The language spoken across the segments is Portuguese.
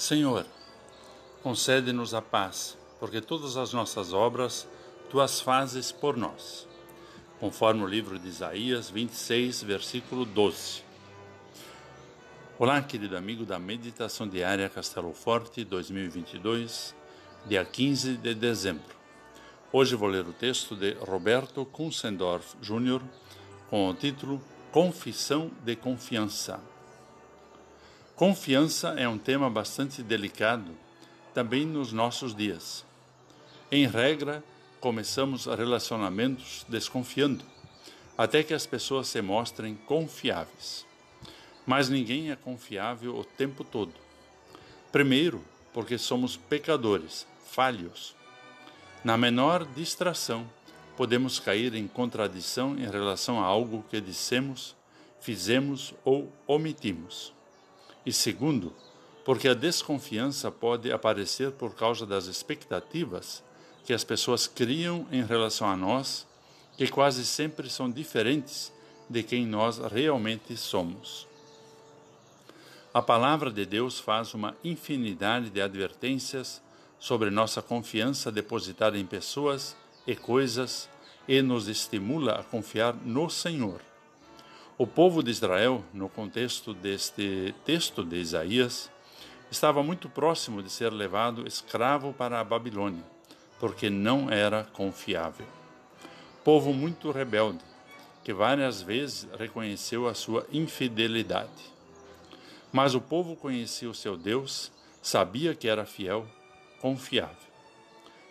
Senhor, concede-nos a paz, porque todas as nossas obras tu as fazes por nós. Conforme o livro de Isaías 26, versículo 12. Olá, querido amigo da Meditação Diária Castelo Forte 2022, dia 15 de dezembro. Hoje vou ler o texto de Roberto Kunzendorf Jr. com o título Confissão de Confiança. Confiança é um tema bastante delicado também nos nossos dias. Em regra, começamos relacionamentos desconfiando, até que as pessoas se mostrem confiáveis. Mas ninguém é confiável o tempo todo. Primeiro, porque somos pecadores, falhos. Na menor distração, podemos cair em contradição em relação a algo que dissemos, fizemos ou omitimos. E segundo, porque a desconfiança pode aparecer por causa das expectativas que as pessoas criam em relação a nós, que quase sempre são diferentes de quem nós realmente somos. A palavra de Deus faz uma infinidade de advertências sobre nossa confiança depositada em pessoas e coisas e nos estimula a confiar no Senhor. O povo de Israel, no contexto deste texto de Isaías, estava muito próximo de ser levado escravo para a Babilônia, porque não era confiável. Povo muito rebelde, que várias vezes reconheceu a sua infidelidade. Mas o povo conhecia o seu Deus, sabia que era fiel, confiável.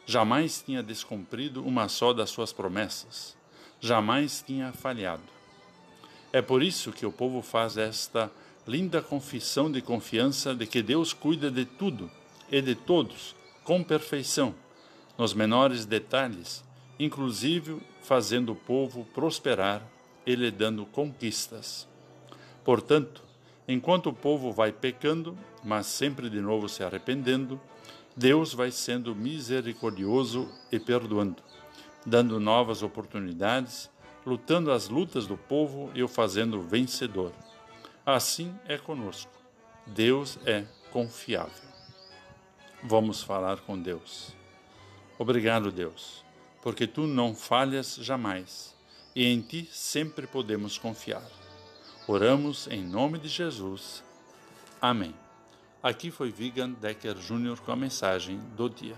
Jamais tinha descumprido uma só das suas promessas, jamais tinha falhado. É por isso que o povo faz esta linda confissão de confiança de que Deus cuida de tudo e de todos com perfeição, nos menores detalhes, inclusive fazendo o povo prosperar e lhe dando conquistas. Portanto, enquanto o povo vai pecando, mas sempre de novo se arrependendo, Deus vai sendo misericordioso e perdoando, dando novas oportunidades lutando as lutas do povo e o fazendo vencedor. Assim é conosco. Deus é confiável. Vamos falar com Deus. Obrigado, Deus, porque tu não falhas jamais e em ti sempre podemos confiar. Oramos em nome de Jesus. Amém. Aqui foi Vigan Decker Jr. com a mensagem do dia.